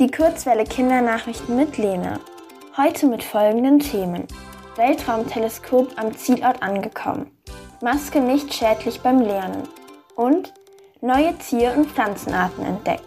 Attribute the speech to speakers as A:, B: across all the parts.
A: Die Kurzwelle Kindernachrichten mit Lena. Heute mit folgenden Themen. Weltraumteleskop am Zielort angekommen. Maske nicht schädlich beim Lernen. Und neue Tier- und Pflanzenarten entdeckt.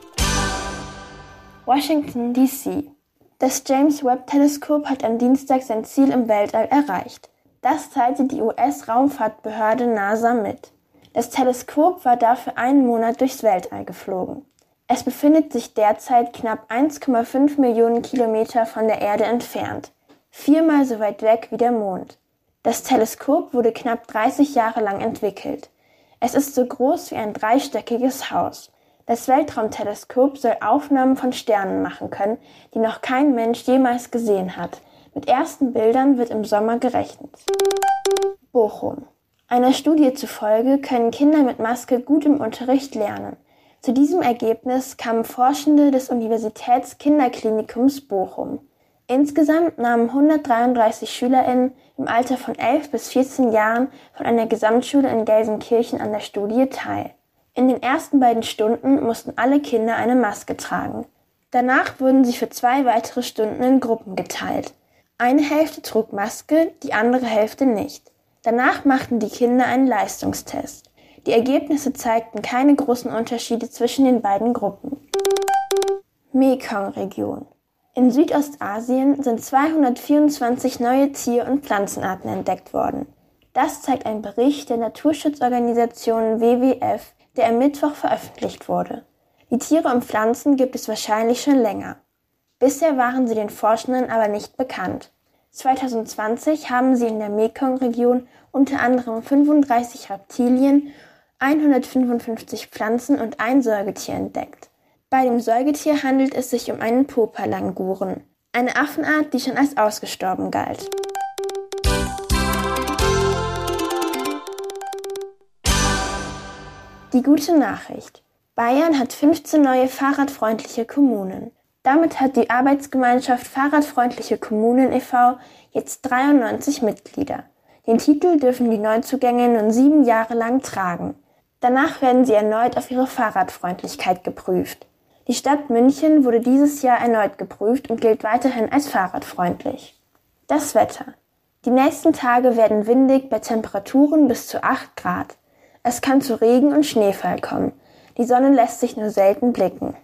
A: Washington, D.C. Das James Webb Teleskop hat am Dienstag sein Ziel im Weltall erreicht. Das teilte die US-Raumfahrtbehörde NASA mit. Das Teleskop war dafür einen Monat durchs Weltall geflogen. Es befindet sich derzeit knapp 1,5 Millionen Kilometer von der Erde entfernt, viermal so weit weg wie der Mond. Das Teleskop wurde knapp 30 Jahre lang entwickelt. Es ist so groß wie ein dreistöckiges Haus. Das Weltraumteleskop soll Aufnahmen von Sternen machen können, die noch kein Mensch jemals gesehen hat. Mit ersten Bildern wird im Sommer gerechnet. Bochum. Einer Studie zufolge können Kinder mit Maske gut im Unterricht lernen. Zu diesem Ergebnis kamen Forschende des Universitätskinderklinikums Bochum. Insgesamt nahmen 133 SchülerInnen im Alter von 11 bis 14 Jahren von einer Gesamtschule in Gelsenkirchen an der Studie teil. In den ersten beiden Stunden mussten alle Kinder eine Maske tragen. Danach wurden sie für zwei weitere Stunden in Gruppen geteilt. Eine Hälfte trug Maske, die andere Hälfte nicht. Danach machten die Kinder einen Leistungstest. Die Ergebnisse zeigten keine großen Unterschiede zwischen den beiden Gruppen. Mekong-Region. In Südostasien sind 224 neue Tier- und Pflanzenarten entdeckt worden. Das zeigt ein Bericht der Naturschutzorganisation WWF, der am Mittwoch veröffentlicht wurde. Die Tiere und Pflanzen gibt es wahrscheinlich schon länger. Bisher waren sie den Forschenden aber nicht bekannt. 2020 haben sie in der Mekong-Region unter anderem 35 Reptilien 155 Pflanzen und ein Säugetier entdeckt. Bei dem Säugetier handelt es sich um einen Popalanguren, eine Affenart, die schon als ausgestorben galt. Die gute Nachricht. Bayern hat 15 neue fahrradfreundliche Kommunen. Damit hat die Arbeitsgemeinschaft Fahrradfreundliche Kommunen e.V. jetzt 93 Mitglieder. Den Titel dürfen die Neuzugänge nun sieben Jahre lang tragen. Danach werden sie erneut auf ihre Fahrradfreundlichkeit geprüft. Die Stadt München wurde dieses Jahr erneut geprüft und gilt weiterhin als fahrradfreundlich. Das Wetter. Die nächsten Tage werden windig bei Temperaturen bis zu 8 Grad. Es kann zu Regen und Schneefall kommen. Die Sonne lässt sich nur selten blicken.